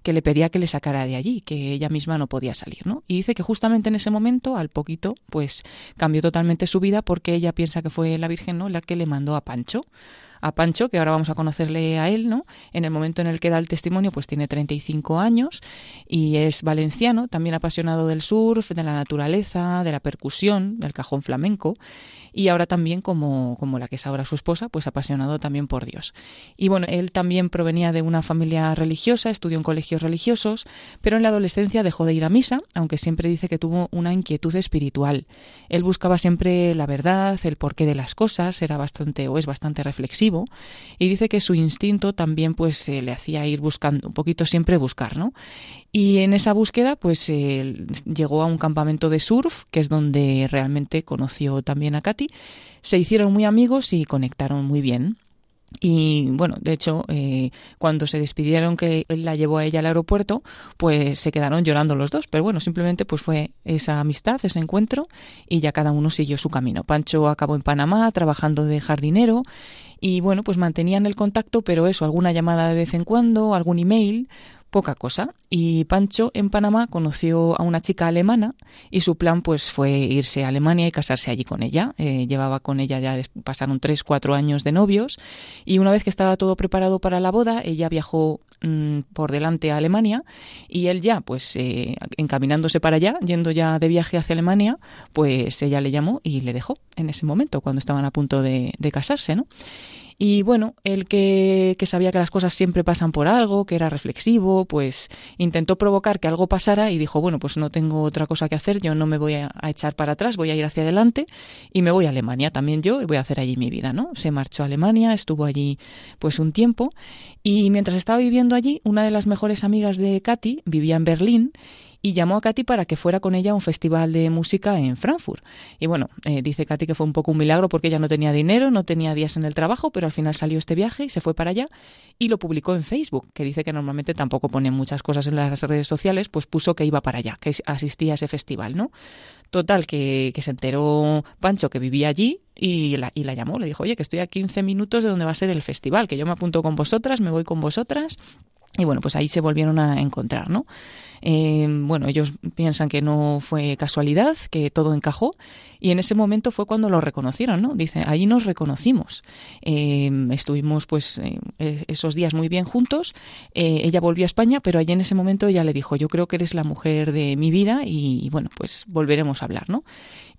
Que le pedía que le sacara de allí, que ella misma no podía salir, ¿no? Y dice que justamente en ese momento, al poquito, pues cambió totalmente su vida porque ella piensa que fue la Virgen ¿no? la que le mandó a Pancho a Pancho, que ahora vamos a conocerle a él, ¿no? En el momento en el que da el testimonio, pues tiene 35 años y es valenciano, también apasionado del surf, de la naturaleza, de la percusión, del cajón flamenco y ahora también como, como la que es ahora su esposa, pues apasionado también por Dios. Y bueno, él también provenía de una familia religiosa, estudió en colegios religiosos, pero en la adolescencia dejó de ir a misa, aunque siempre dice que tuvo una inquietud espiritual. Él buscaba siempre la verdad, el porqué de las cosas, era bastante o es bastante reflexivo y dice que su instinto también pues le hacía ir buscando un poquito siempre buscar, ¿no? Y en esa búsqueda, pues llegó a un campamento de surf, que es donde realmente conoció también a Katy. Se hicieron muy amigos y conectaron muy bien. Y bueno, de hecho, eh, cuando se despidieron que él la llevó a ella al aeropuerto, pues se quedaron llorando los dos. Pero bueno, simplemente pues fue esa amistad, ese encuentro, y ya cada uno siguió su camino. Pancho acabó en Panamá trabajando de jardinero y bueno, pues mantenían el contacto, pero eso, alguna llamada de vez en cuando, algún email, poca cosa. Y Pancho en Panamá conoció a una chica alemana y su plan pues fue irse a Alemania y casarse allí con ella. Eh, llevaba con ella ya pasaron tres, cuatro años de novios y una vez que estaba todo preparado para la boda, ella viajó mm, por delante a Alemania y él ya pues eh, encaminándose para allá, yendo ya de viaje hacia Alemania, pues ella le llamó y le dejó en ese momento cuando estaban a punto de, de casarse, ¿no? Y bueno, él que, sabía que las cosas siempre pasan por algo, que era reflexivo, pues intentó provocar que algo pasara y dijo, bueno, pues no tengo otra cosa que hacer, yo no me voy a, echar para atrás, voy a ir hacia adelante y me voy a Alemania también yo y voy a hacer allí mi vida, ¿no? Se marchó a Alemania, estuvo allí pues un tiempo y mientras estaba viviendo allí, una de las mejores amigas de Katy vivía en Berlín y llamó a Katy para que fuera con ella a un festival de música en Frankfurt. Y bueno, eh, dice Katy que fue un poco un milagro porque ella no tenía dinero, no tenía días en el trabajo, pero al final salió este viaje y se fue para allá y lo publicó en Facebook, que dice que normalmente tampoco pone muchas cosas en las redes sociales, pues puso que iba para allá, que asistía a ese festival, ¿no? Total, que, que se enteró Pancho que vivía allí y la, y la llamó, le dijo, oye, que estoy a 15 minutos de donde va a ser el festival, que yo me apunto con vosotras, me voy con vosotras. Y bueno, pues ahí se volvieron a encontrar, ¿no? Eh, bueno, ellos piensan que no fue casualidad, que todo encajó y en ese momento fue cuando lo reconocieron, ¿no? Dice, ahí nos reconocimos. Eh, estuvimos pues eh, esos días muy bien juntos. ella volvió a España, pero allí en ese momento ella le dijo, yo creo que eres la mujer de mi vida y, y bueno, pues volveremos a hablar, ¿no?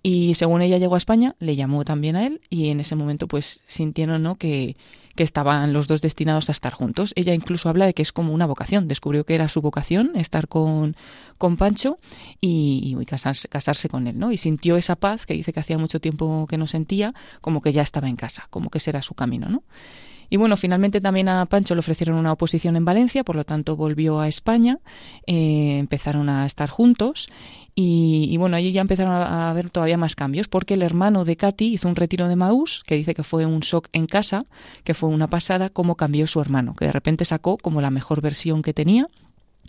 Y según ella llegó a España, le llamó también a él y en ese momento pues sintieron, ¿no? Que, que estaban los dos destinados a estar juntos. Ella incluso habla de que es como una vocación, descubrió que era su vocación estar con, con Pancho y, y casarse, casarse, con él, ¿no? Y sintió esa paz que dice que hacía mucho tiempo que no sentía, como que ya estaba en casa, como que ese era su camino, ¿no? Y bueno, finalmente también a Pancho le ofrecieron una oposición en Valencia, por lo tanto volvió a España, eh, empezaron a estar juntos y, bueno, allí ya empezaron a, haber todavía más cambios, porque el hermano de Katy hizo un retiro de Maús, que dice que fue un shock en casa, que fue una pasada, cómo cambió su hermano, que de repente sacó como la mejor versión que tenía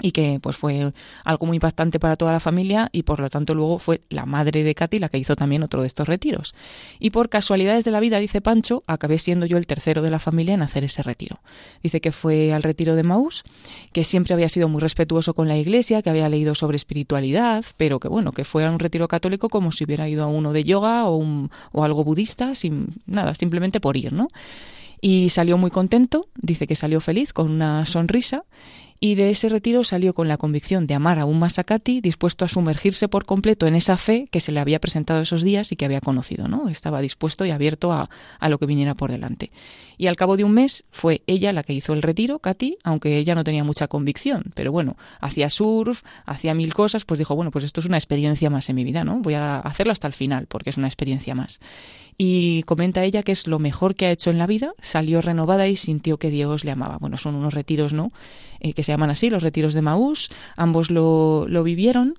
y que pues fue algo muy impactante para toda la familia y por lo tanto luego fue la madre de Katy la que hizo también otro de estos retiros. Y por casualidades de la vida, dice Pancho, acabé siendo yo el tercero de la familia en hacer ese retiro. Dice que fue al retiro de Maús, que siempre había sido muy respetuoso con la iglesia, que había leído sobre espiritualidad, pero que bueno, que fue a un retiro católico como si hubiera ido a uno de yoga o, un, o algo budista, sin nada, simplemente por ir, ¿no? Y salió muy contento, dice que salió feliz, con una sonrisa, y de ese retiro salió con la convicción de amar aún más a Katy, dispuesto a sumergirse por completo en esa fe que se le había presentado esos días y que había conocido, ¿no? Estaba dispuesto y abierto a, a lo que viniera por delante. Y al cabo de un mes fue ella la que hizo el retiro, Katy, aunque ella no tenía mucha convicción, pero bueno, hacía surf, hacía mil cosas, pues dijo, bueno, pues esto es una experiencia más en mi vida, ¿no? Voy a hacerlo hasta el final, porque es una experiencia más. Y comenta ella que es lo mejor que ha hecho en la vida, salió renovada y sintió que Dios le amaba. Bueno, son unos retiros, ¿no? Eh, que se llaman así, los retiros de Maús, ambos lo, lo vivieron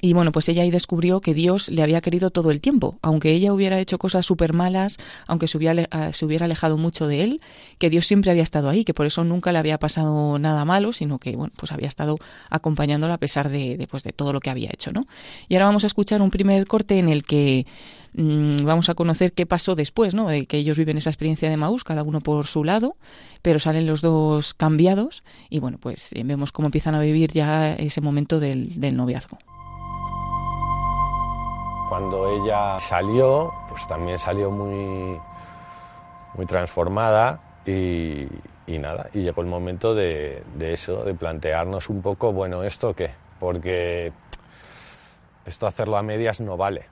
y bueno, pues ella ahí descubrió que Dios le había querido todo el tiempo, aunque ella hubiera hecho cosas súper malas, aunque se hubiera, ah, se hubiera, alejado mucho de él, que Dios siempre había estado ahí, que por eso nunca le había pasado nada malo, sino que bueno, pues había estado acompañándola a pesar de, pues de todo lo que había hecho, ¿no? Y ahora vamos a escuchar un primer corte en el que mm, vamos a conocer qué pasó después, ¿no? De que ellos viven esa experiencia de Maús, cada uno por su lado, pero salen los dos cambiados y bueno, pues eh, vemos cómo empiezan a vivir ya ese momento del, del noviazgo. Cuando ella salió, pues también salió muy, muy transformada y, nada, y llegó el momento de, de, eso, de plantearnos un poco, bueno, ¿esto qué? Porque esto hacerlo a medias no vale.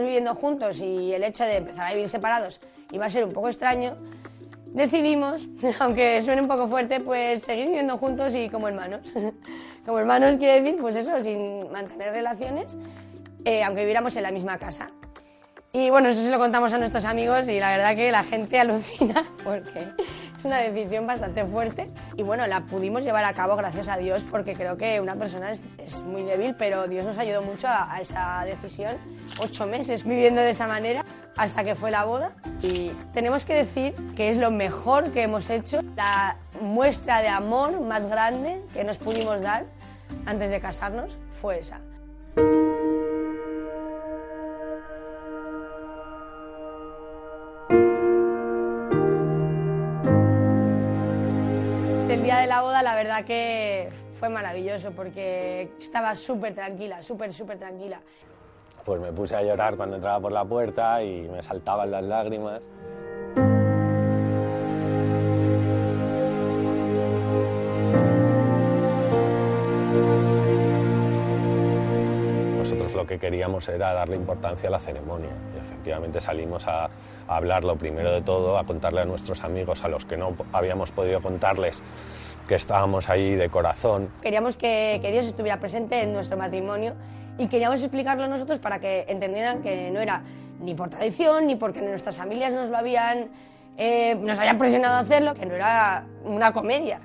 Viviendo juntos y el hecho de empezar a vivir separados iba a ser un poco extraño, decidimos, [laughs] aunque suene un poco fuerte, pues seguir viviendo juntos y como hermanos. [laughs] como hermanos quiere decir, pues eso, sin mantener relaciones, eh, aunque viviéramos en la misma casa. Y bueno, eso se lo contamos a nuestros amigos y la verdad que la gente alucina [laughs] porque es una decisión bastante fuerte. Y bueno, la pudimos llevar a cabo gracias a Dios porque creo que una persona es, es muy débil, pero Dios nos ayudó mucho a, a esa decisión. Ocho meses viviendo de esa manera hasta que fue la boda. Y tenemos que decir que es lo mejor que hemos hecho, la muestra de amor más grande que nos pudimos dar antes de casarnos fue esa. Del día de la boda la verdad que fue maravilloso porque estaba súper tranquila, súper, súper tranquila. Pues me puse a llorar cuando entraba por la puerta y me saltaban las lágrimas. Nosotros lo que queríamos era darle importancia a la ceremonia efectivamente salimos a, a hablarlo primero de todo, a contarle a nuestros amigos, a los que no habíamos podido contarles que estábamos ahí de corazón. Queríamos que, que Dios estuviera presente en nuestro matrimonio y queríamos explicarlo nosotros para que entendieran que no era ni por tradición ni porque nuestras familias nos lo habían, eh, nos habían presionado a hacerlo, que no era una comedia.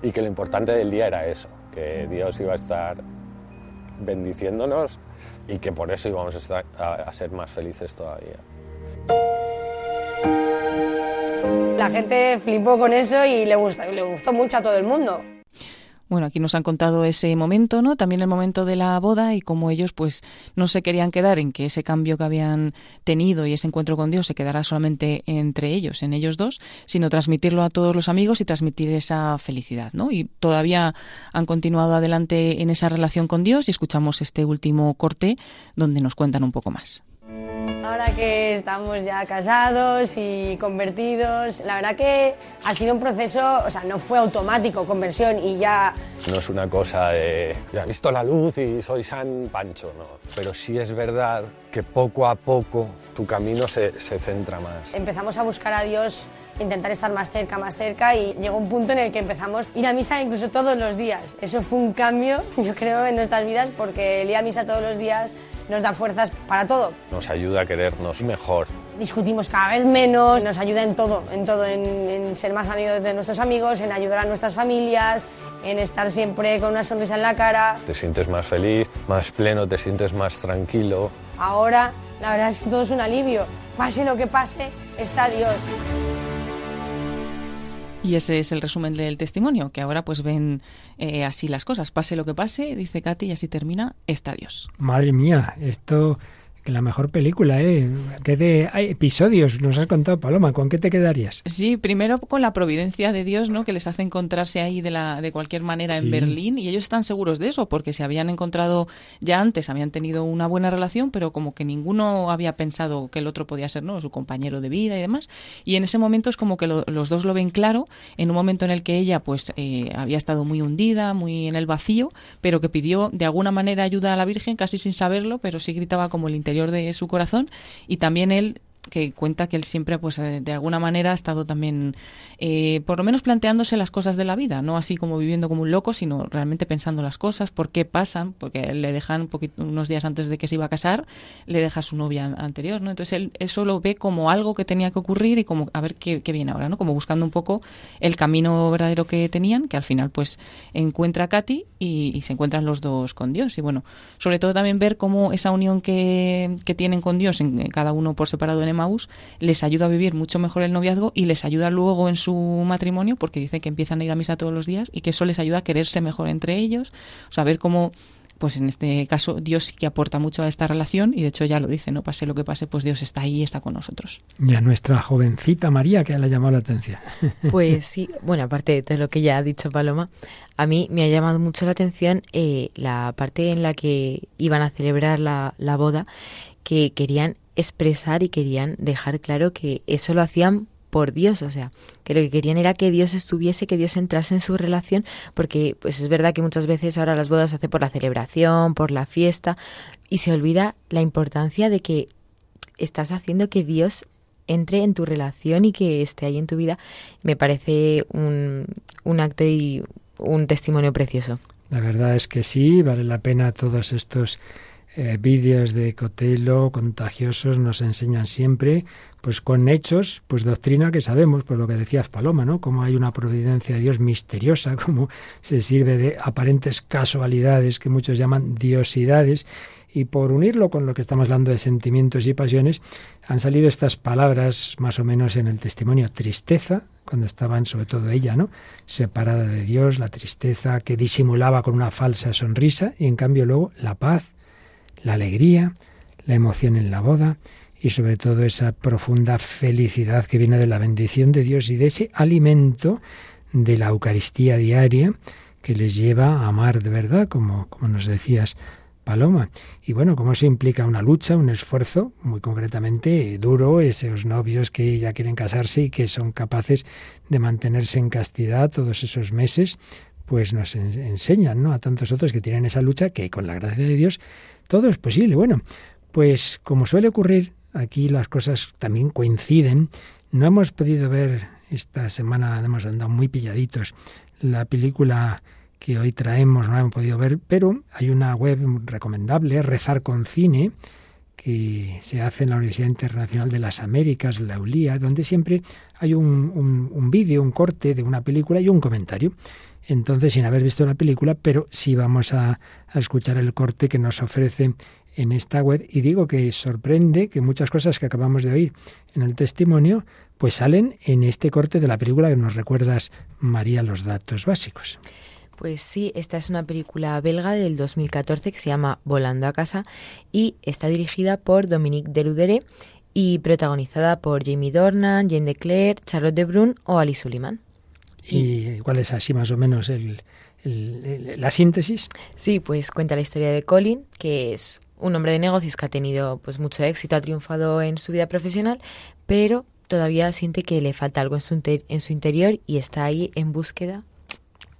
Y que lo importante del día era eso, que Dios iba a estar bendiciéndonos y que por eso íbamos a, estar- a- ser más felices todavía. La gente flipó con eso y le le gustó mucho a todo el mundo. Bueno, aquí nos han contado ese momento, ¿no? También el momento de la boda y cómo ellos, pues, no se querían quedar en que ese cambio que habían tenido y ese encuentro con Dios se quedara solamente entre ellos, en ellos dos, sino transmitirlo a todos los amigos y transmitir esa felicidad, ¿no? Y todavía han continuado adelante en esa relación con Dios y escuchamos este último corte donde nos cuentan un poco más. Ahora que estamos ya casados y convertidos, la verdad que ha sido un proceso, o sea, no fue automático, conversión y ya No es una cosa de, ya he visto la luz y soy San Pancho, no. Pero sí es verdad que poco a poco tu camino se, se centra más. empezamos a buscar a Dios, intentar estar más cerca, más cerca y llegó un punto en el que empezamos a ir a misa incluso todos los días. Eso fue un cambio, [laughs] yo creo, en nuestras vidas porque el ir a misa todos los días nos da fuerzas para todo. Nos ayuda a querernos mejor. Discutimos cada vez menos, nos ayuda en todo, en todo, en, en ser más amigos de nuestros amigos, en ayudar a nuestras familias, en estar siempre con una sonrisa en la cara. Te sientes más feliz, más pleno, te sientes más tranquilo. Ahora, la verdad es que todo es un alivio. Pase lo que pase, está Dios. Y ese es el resumen del testimonio, que ahora pues ven eh, así las cosas. Pase lo que pase, dice Katy, y así termina, está Dios. Madre mía, esto que la mejor película, ¿eh? ¿Qué de hay episodios? Nos has contado, Paloma, ¿con qué te quedarías? Sí, primero con la providencia de Dios, ¿no? Que les hace encontrarse ahí de la de cualquier manera Sí. en Berlín y ellos están seguros de eso porque se habían encontrado ya antes, habían tenido una buena relación, pero como que ninguno había pensado que el otro podía ser, ¿no? Su compañero de vida y demás. Y en ese momento es como que lo- los dos lo ven claro, en un momento en el que ella, pues, eh, había estado muy hundida, muy en el vacío, pero que pidió de alguna manera ayuda a la Virgen, casi sin saberlo, pero sí gritaba como el interior de su corazón y también él que cuenta que él siempre, pues eh, de alguna manera ha estado también, eh, por lo menos planteándose las cosas de la vida, no así como viviendo como un loco, sino realmente pensando las cosas, por qué pasan, porque le dejan un poquito, unos días antes de que se iba a casar, le deja su novia an- anterior, ¿no? Entonces él eso lo ve como algo que tenía que ocurrir y como a ver qué, qué viene ahora, ¿no? Como buscando un poco el camino verdadero que tenían, que al final pues encuentra a Katy y, se encuentran los dos con Dios. Y bueno, sobre todo también ver cómo esa unión que, que tienen con Dios, en cada uno por separado en Emaús, les ayuda a vivir mucho mejor el noviazgo y les ayuda luego en su matrimonio, porque dice que empiezan a ir a misa todos los días y que eso les ayuda a quererse mejor entre ellos, o sea, ver cómo pues en este caso Dios sí que aporta mucho a esta relación y de hecho ya lo dice, no pase lo que pase, pues Dios está ahí y está con nosotros. Y a nuestra jovencita María, que le ha llamado la atención. [laughs] Pues sí, bueno, aparte de todo lo que ya ha dicho Paloma, a mí me ha llamado mucho la atención eh, la parte en la que iban a celebrar la, la boda, que querían expresar y querían dejar claro que eso lo hacían por Dios, o sea, que lo que querían era que Dios estuviese, que Dios entrase en su relación, porque pues es verdad que muchas veces ahora las bodas se hace por la celebración, por la fiesta, y se olvida la importancia de que estás haciendo que Dios entre en tu relación y que esté ahí en tu vida, me parece un, un acto y un testimonio precioso. La verdad es que sí, vale la pena todos estos eh, vídeos de Cotelo contagiosos nos enseñan siempre, pues con hechos, pues doctrina que sabemos, por lo que decías Paloma, ¿no? Como hay una providencia de Dios misteriosa, [laughs] como se sirve de aparentes casualidades que muchos llaman diosidades, y por unirlo con lo que estamos hablando de sentimientos y pasiones, han salido estas palabras más o menos en el testimonio tristeza, cuando estaban sobre todo ella, ¿no? Separada de Dios, la tristeza que disimulaba con una falsa sonrisa, y en cambio luego la paz, la alegría, la emoción en la boda y sobre todo esa profunda felicidad que viene de la bendición de Dios y de ese alimento de la Eucaristía diaria que les lleva a amar de verdad, como, como nos decías, Paloma. Y bueno, cómo se implica una lucha, un esfuerzo, muy concretamente duro, esos novios que ya quieren casarse y que son capaces de mantenerse en castidad todos esos meses, pues nos enseñan, ¿no? A tantos otros que tienen esa lucha que con la gracia de Dios todo es posible. Bueno, pues como suele ocurrir, aquí las cosas también coinciden. No hemos podido ver esta semana, hemos andado muy pilladitos, la película que hoy traemos, no la hemos podido ver, pero hay una web recomendable, Rezar con Cine, que se hace en la Universidad Internacional de las Américas, la ULIA, donde siempre hay un, un, vídeo, un corte de una película y un comentario. Entonces, sin haber visto la película, pero sí vamos a, escuchar el corte que nos ofrece en esta web y digo que sorprende que muchas cosas que acabamos de oír en el testimonio pues salen en este corte de la película que nos recuerdas María los datos básicos. Pues sí, esta es una película belga del 2014 que se llama Volando a casa y está dirigida por Dominique Deludere y protagonizada por Jamie Dornan, Jane de Clare, Charlotte de Brun o Ali Suleiman. ¿Y, cuál es así más o menos el, la síntesis? Sí, pues cuenta la historia de Colin, que es un hombre de negocios que ha tenido pues mucho éxito, ha triunfado en su vida profesional, pero todavía siente que le falta algo en su, en su interior y está ahí en búsqueda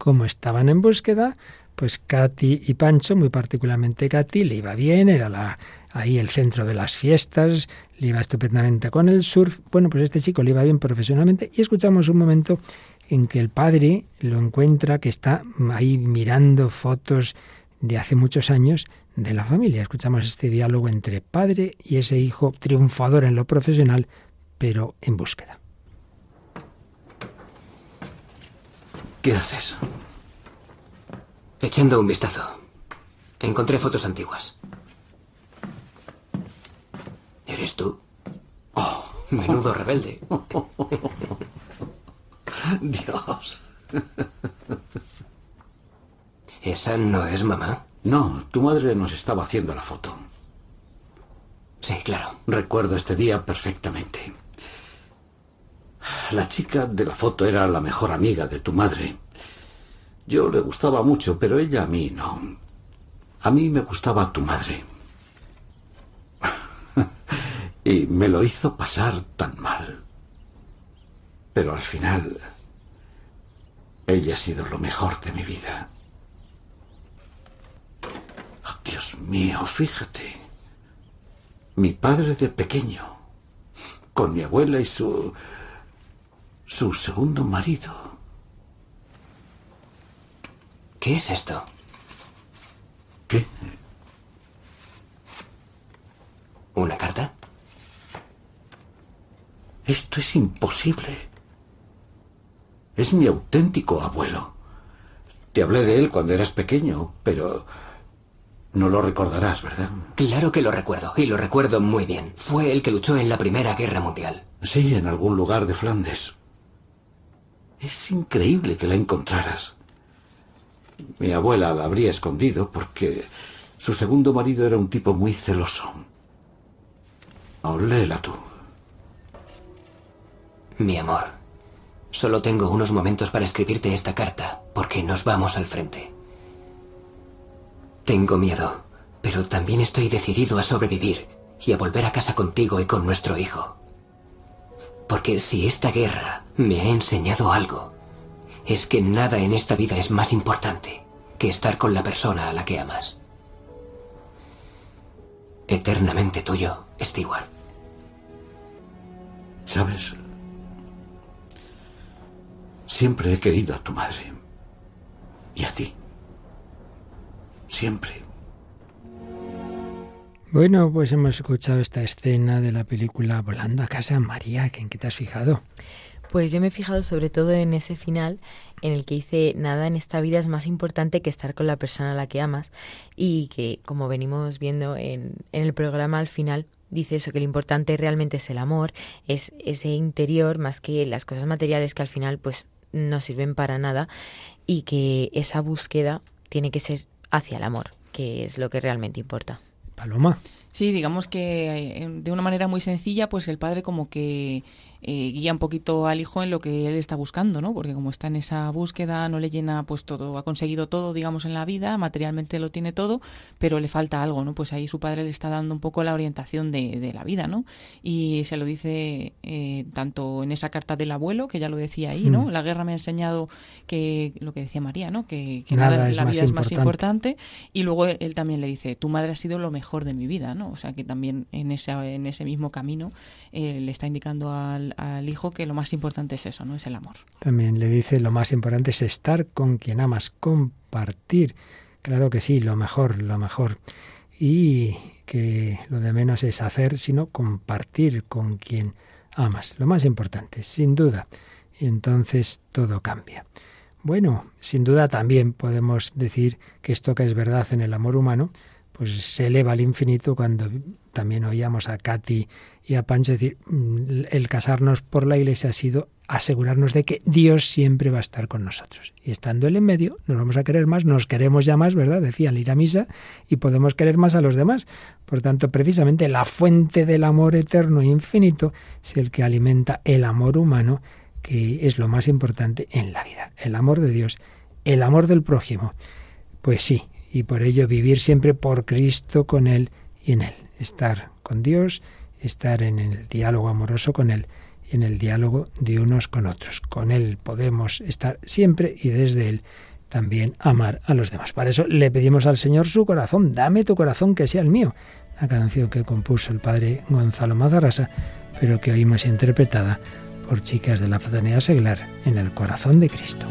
como estaban en búsqueda, pues Katy y Pancho, muy particularmente Katy, le iba bien, era la, ahí el centro de las fiestas, le iba estupendamente con el surf. Bueno, pues este chico le iba bien profesionalmente y escuchamos un momento en que el padre lo encuentra que está ahí mirando fotos de hace muchos años de la familia. Escuchamos este diálogo entre padre y ese hijo triunfador en lo profesional, pero en búsqueda. ¿Qué haces? Echando un vistazo. Encontré fotos antiguas. ¿Eres tú? Oh, menudo rebelde. [laughs] [laughs] Dios. ¿Esa no es mamá? No, tu madre nos estaba haciendo la foto. Sí, claro. Recuerdo este día perfectamente. La chica de la foto era la mejor amiga de tu madre. Yo le gustaba mucho, pero ella a mí no. A mí me gustaba tu madre. [laughs] y me lo hizo pasar tan mal. Pero al final, ella ha sido lo mejor de mi vida. Oh, Dios mío, fíjate. Mi padre de pequeño, con mi abuela y su su segundo marido. ¿Qué es esto? ¿Qué? ¿Una carta? Esto es imposible. Es mi auténtico abuelo. Te hablé de él cuando eras pequeño, pero no lo recordarás, ¿verdad? Claro que lo recuerdo, y lo recuerdo muy bien. Fue el que luchó en la Primera Guerra Mundial. Sí, en algún lugar de Flandes. Es increíble que la encontraras. Mi abuela la habría escondido porque su segundo marido era un tipo muy celoso. Léela tú. Mi amor, solo tengo unos momentos para escribirte esta carta porque nos vamos al frente. Tengo miedo, pero también estoy decidido a sobrevivir y a volver a casa contigo y con nuestro hijo. Porque si esta guerra me ha enseñado algo, es que nada en esta vida es más importante que estar con la persona a la que amas. Eternamente tuyo, Stewart. ¿Sabes? Siempre he querido a tu madre. Y a ti. Siempre. Bueno, pues hemos escuchado esta escena de la película Volando a casa, María, ¿en qué te has fijado? Pues yo me he fijado sobre todo en ese final en el que dice nada en esta vida es más importante que estar con la persona a la que amas y que como venimos viendo en, en el programa al final dice eso, que lo importante realmente es el amor, es ese interior más que las cosas materiales que al final pues no sirven para nada y que esa búsqueda tiene que ser hacia el amor, que es lo que realmente importa. Paloma. Sí, digamos que eh, de una manera muy sencilla, pues el padre como que eh, guía un poquito al hijo en lo que él está buscando, ¿no? Porque como está en esa búsqueda, no le llena pues todo, ha conseguido todo, digamos, en la vida, materialmente lo tiene todo, pero le falta algo, ¿no? Pues ahí su padre le está dando un poco la orientación de, de la vida, ¿no? Y se lo dice eh, tanto en esa carta del abuelo, que ya lo decía ahí, ¿no? Mm. La guerra me ha enseñado que, lo que decía María, ¿no? Que, que Nada nada, la vida es más importante. Y luego él también le dice, tu madre ha sido lo mejor de mi vida, ¿no? O sea que también en, esa, en ese mismo camino eh, le está indicando al, al hijo que lo más importante es eso, ¿no? Es el amor. También le dice lo más importante es estar con quien amas, compartir. Claro que sí, lo mejor, lo mejor. Y que lo de menos es hacer, sino compartir con quien amas. Lo más importante, sin duda. Y entonces todo cambia. Bueno, sin duda también podemos decir que esto que es verdad en el amor humano, pues se eleva al infinito cuando también oíamos a Katy y a Pancho decir, mm, el casarnos por la iglesia ha sido asegurarnos de que Dios siempre va a estar con nosotros. Y estando Él en medio, nos vamos a querer más, nos queremos ya más, ¿verdad? Decían ir a misa y podemos querer más a los demás. Por tanto, precisamente la fuente del amor eterno e infinito es el que alimenta el amor humano, que es lo más importante en la vida. El amor de Dios, el amor del prójimo. Pues sí, y por ello vivir siempre por Cristo con Él y en Él. Estar con Dios, estar en el diálogo amoroso con Él y en el diálogo de unos con otros. Con Él podemos estar siempre y desde Él también amar a los demás. Para eso le pedimos al Señor su corazón. Dame tu corazón que sea el mío. Una canción que compuso el padre Gonzalo Mazarrasa, pero que oímos interpretada por chicas de la Fraternidad Seglar en el corazón de Cristo.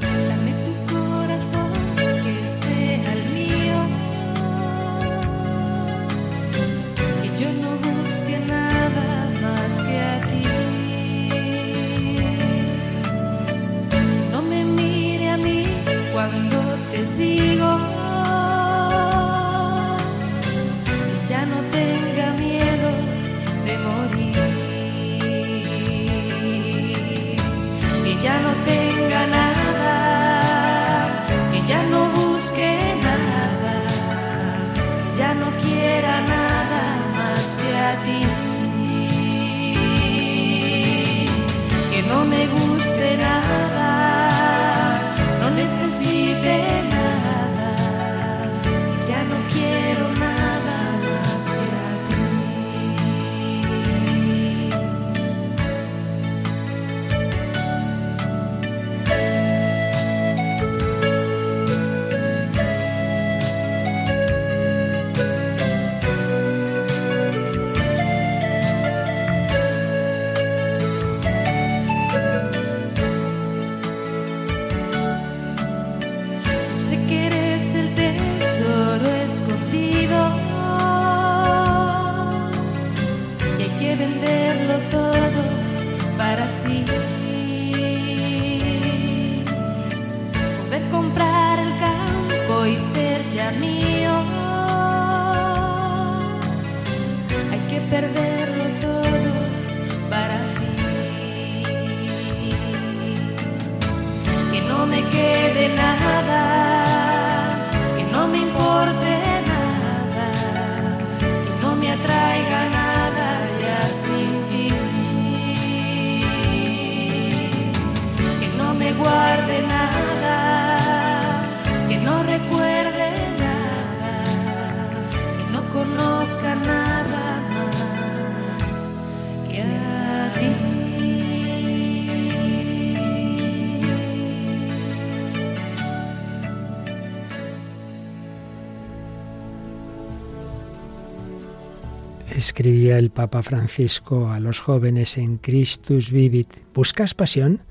Escribía el Papa Francisco a los jóvenes en Christus Vivit. ¿Buscas pasión?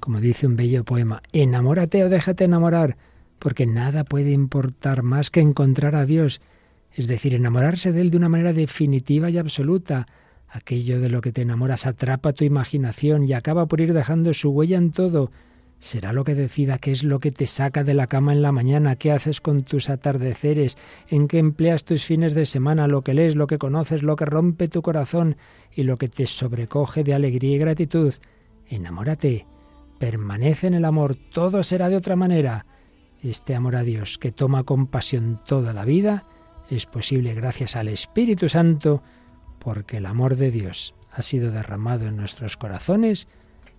Como dice un bello poema, enamórate o déjate enamorar, porque nada puede importar más que encontrar a Dios, es decir, enamorarse de Él de una manera definitiva y absoluta. Aquello de lo que te enamoras atrapa tu imaginación y acaba por ir dejando su huella en todo. Será lo que decida qué es lo que te saca de la cama en la mañana, qué haces con tus atardeceres, en qué empleas tus fines de semana, lo que lees, lo que conoces, lo que rompe tu corazón y lo que te sobrecoge de alegría y gratitud. Enamórate, permanece en el amor, todo será de otra manera. Este amor a Dios que toma con pasión toda la vida es posible gracias al Espíritu Santo, porque el amor de Dios ha sido derramado en nuestros corazones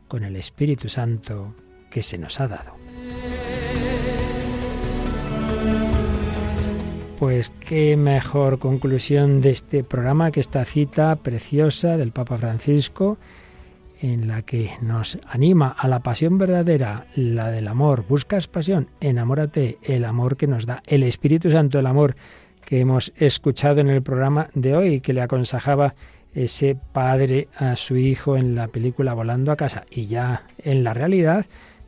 con el Espíritu Santo que se nos ha dado. Pues qué mejor conclusión de este programa que esta cita preciosa del Papa Francisco en la que nos anima a la pasión verdadera, la del amor. Buscas pasión, enamórate, el amor que nos da el Espíritu Santo, el amor que hemos escuchado en el programa de hoy, que le aconsejaba ese padre a su hijo en la película Volando a casa. Y ya en la realidad,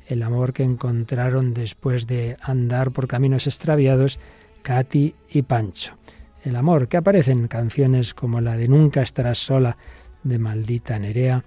el amor que encontraron después de andar por caminos extraviados Katy y Pancho. El amor que aparece en canciones como la de Nunca estarás sola de Maldita Nerea,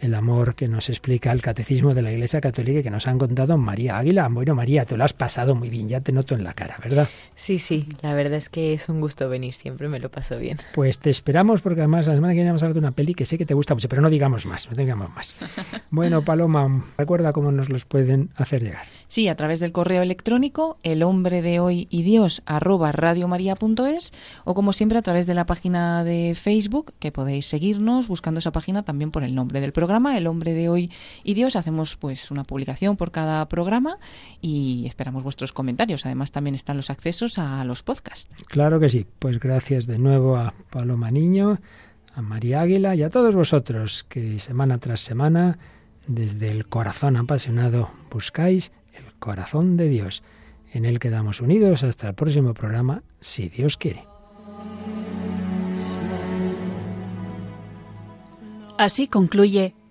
el amor que nos explica el catecismo de la Iglesia Católica y que nos han contado María Águila. Bueno, María, te lo has pasado muy bien, ya te noto en la cara, ¿verdad? Sí, sí, la verdad es que es un gusto venir, siempre me lo paso bien. Pues te esperamos porque además la semana que viene vamos a hablar de una peli que sé que te gusta mucho, pero no digamos más, no digamos más. [laughs] Bueno, Paloma, recuerda cómo nos los pueden hacer llegar. Sí, a través del correo electrónico el hombre de hoy y Dios arroba radiomaria.es o como siempre a través de la página de Facebook que podéis seguirnos buscando esa página también por el nombre del programa, El hombre de hoy y Dios. Hacemos pues una publicación por cada programa y esperamos vuestros comentarios. Además también están los accesos a los podcasts. Claro que sí. Pues gracias de nuevo a Paloma Niño, a María Águila y a todos vosotros que semana tras semana desde el corazón apasionado buscáis el corazón de Dios. En él quedamos unidos hasta el próximo programa, si Dios quiere. Así concluye